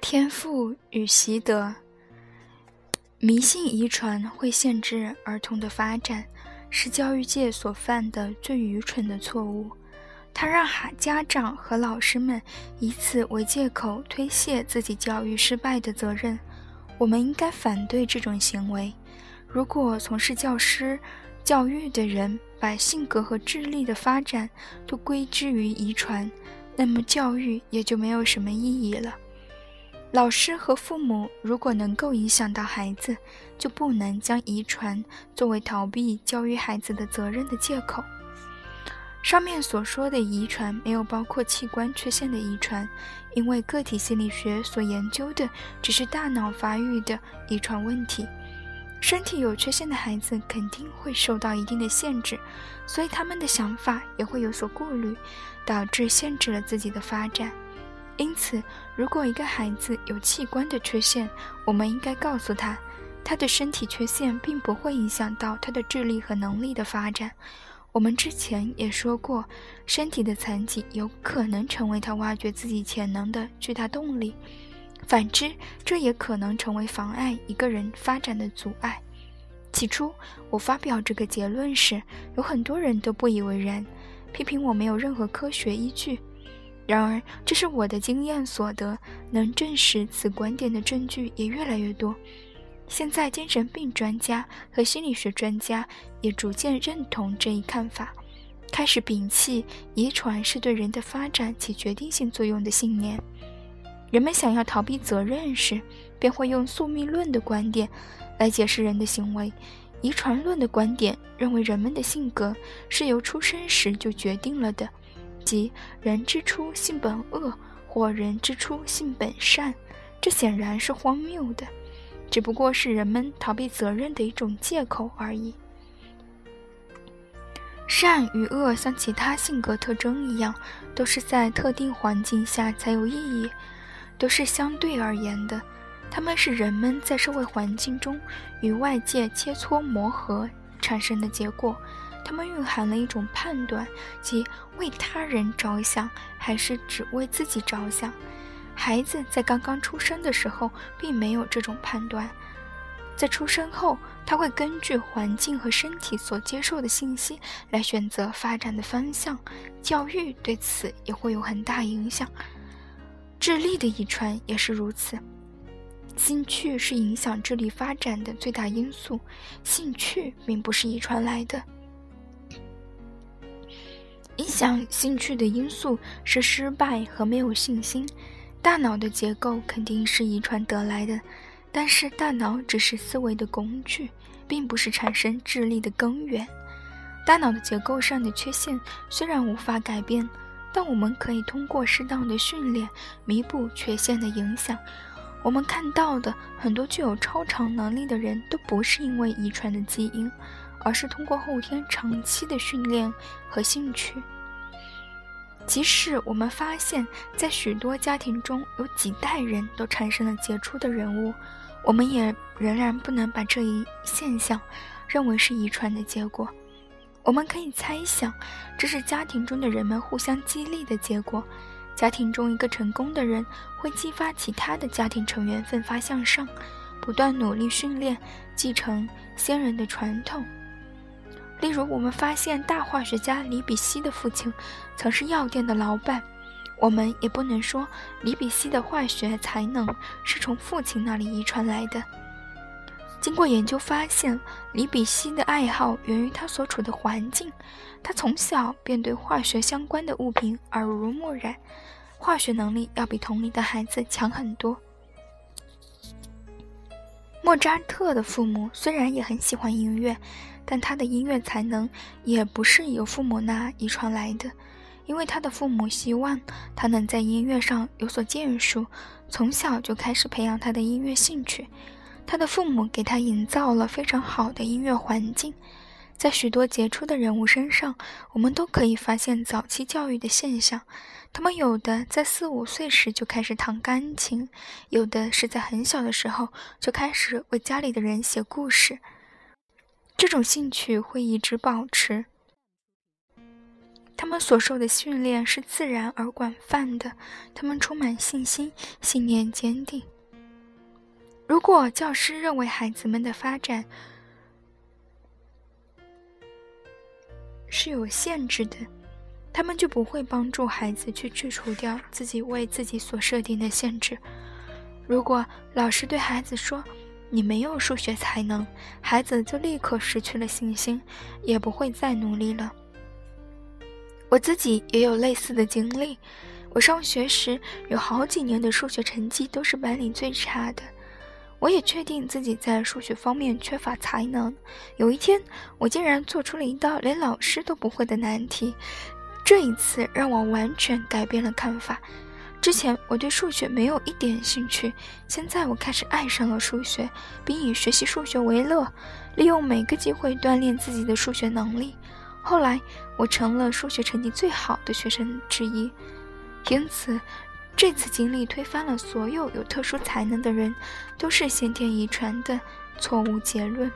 天赋与习得，迷信遗传会限制儿童的发展，是教育界所犯的最愚蠢的错误。它让孩家长和老师们以此为借口推卸自己教育失败的责任。我们应该反对这种行为。如果从事教师教育的人把性格和智力的发展都归之于遗传，那么教育也就没有什么意义了。老师和父母如果能够影响到孩子，就不能将遗传作为逃避教育孩子的责任的借口。上面所说的遗传没有包括器官缺陷的遗传，因为个体心理学所研究的只是大脑发育的遗传问题。身体有缺陷的孩子肯定会受到一定的限制，所以他们的想法也会有所顾虑，导致限制了自己的发展。因此，如果一个孩子有器官的缺陷，我们应该告诉他，他的身体缺陷并不会影响到他的智力和能力的发展。我们之前也说过，身体的残疾有可能成为他挖掘自己潜能的巨大动力。反之，这也可能成为妨碍一个人发展的阻碍。起初，我发表这个结论时，有很多人都不以为然，批评我没有任何科学依据。然而，这是我的经验所得，能证实此观点的证据也越来越多。现在，精神病专家和心理学专家也逐渐认同这一看法，开始摒弃遗传是对人的发展起决定性作用的信念。人们想要逃避责任时，便会用宿命论的观点来解释人的行为；遗传论的观点认为人们的性格是由出生时就决定了的，即人之初性本恶，或人之初性本善。这显然是荒谬的，只不过是人们逃避责任的一种借口而已。善与恶像其他性格特征一样，都是在特定环境下才有意义。都是相对而言的，它们是人们在社会环境中与外界切磋磨合产生的结果。它们蕴含了一种判断，即为他人着想还是只为自己着想。孩子在刚刚出生的时候并没有这种判断，在出生后，他会根据环境和身体所接受的信息来选择发展的方向。教育对此也会有很大影响。智力的遗传也是如此。兴趣是影响智力发展的最大因素，兴趣并不是遗传来的。影响兴趣的因素是失败和没有信心。大脑的结构肯定是遗传得来的，但是大脑只是思维的工具，并不是产生智力的根源。大脑的结构上的缺陷虽然无法改变。但我们可以通过适当的训练弥补缺陷的影响。我们看到的很多具有超常能力的人都不是因为遗传的基因，而是通过后天长期的训练和兴趣。即使我们发现，在许多家庭中有几代人都产生了杰出的人物，我们也仍然不能把这一现象认为是遗传的结果。我们可以猜想，这是家庭中的人们互相激励的结果。家庭中一个成功的人会激发其他的家庭成员奋发向上，不断努力训练，继承先人的传统。例如，我们发现大化学家李比希的父亲曾是药店的老板，我们也不能说李比希的化学才能是从父亲那里遗传来的。经过研究发现，李比希的爱好源于他所处的环境。他从小便对化学相关的物品耳濡目染，化学能力要比同龄的孩子强很多。莫扎特的父母虽然也很喜欢音乐，但他的音乐才能也不是由父母那遗传来的，因为他的父母希望他能在音乐上有所建树，从小就开始培养他的音乐兴趣。他的父母给他营造了非常好的音乐环境，在许多杰出的人物身上，我们都可以发现早期教育的现象。他们有的在四五岁时就开始弹钢琴，有的是在很小的时候就开始为家里的人写故事。这种兴趣会一直保持，他们所受的训练是自然而广泛的，他们充满信心，信念坚定。如果教师认为孩子们的发展是有限制的，他们就不会帮助孩子去去除掉自己为自己所设定的限制。如果老师对孩子说：“你没有数学才能”，孩子就立刻失去了信心，也不会再努力了。我自己也有类似的经历。我上学时有好几年的数学成绩都是班里最差的。我也确定自己在数学方面缺乏才能。有一天，我竟然做出了一道连老师都不会的难题，这一次让我完全改变了看法。之前我对数学没有一点兴趣，现在我开始爱上了数学，并以学习数学为乐，利用每个机会锻炼自己的数学能力。后来，我成了数学成绩最好的学生之一，因此。这次经历推翻了所有有特殊才能的人都是先天遗传的错误结论。